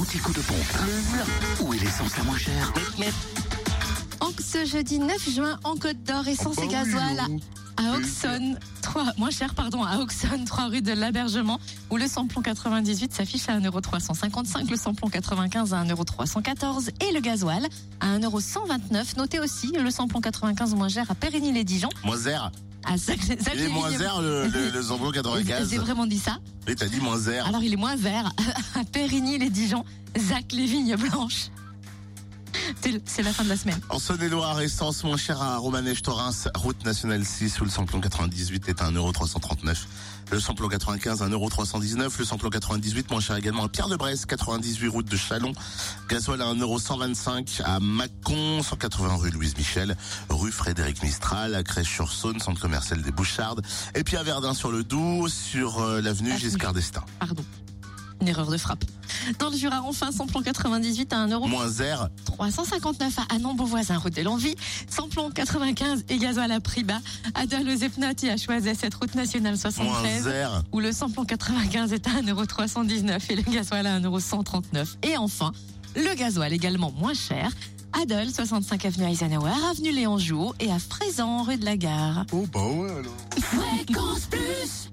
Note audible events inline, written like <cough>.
l'anti-coup de pompe. Où est l'essence la moins chère ce jeudi 9 juin, en Côte d'Or, essence et gasoil à Auxonne, 3, moins cher, pardon, à Auxonne, 3 rue de l'Abergement, où le samplon 98 s'affiche à 1,355€, le samplon 95 à 1,314€ et le gasoil à 1,129€. Notez aussi le samplon 95 moins cher à Périgny-les-Dijon, Moins Zac- Il est moins zère le, le, le <laughs> Zamblon J'ai 95. vraiment dit ça. Oui, t'as dit moins zère. Alors il est moins vert <laughs> à Périgny-les-Dijon, Zac les vignes blanches. C'est la fin de la semaine. En Saône-et-Loire, essence moins chère à Romanèche-Torins, route nationale 6, où le samplon 98 est à 1,339€. Le samplon 95 à 1,319€. Le samplon 98 moins cher également à Pierre-de-Bresse, 98 route de Chalon. Gasoil à 1,125€ à Mâcon, 180 rue Louise Michel, rue Frédéric Mistral, à Crèche-sur-Saône, centre commercial des Bouchardes. Et puis à Verdun sur le Doubs, sur euh, l'avenue Avenue. Giscard d'Estaing. Pardon. Une erreur de frappe. Dans le Jura, enfin, samplon 98 à 1,359€ Moins zère, 359 à Anon Beauvoisin, route de l'Envie. Samplon 95 et gasoil à prix bas. Epnotes et à Choiset, cette route nationale moins 73. zère. Où le samplon 95 est à 1,319€ et le gasoil à 1,139€. Et enfin, le gasoil également moins cher. À Dole, 65 avenue Eisenhower, avenue Léon Jour et à Frézan, rue de la Gare. Oh bah ouais alors. Fréquence plus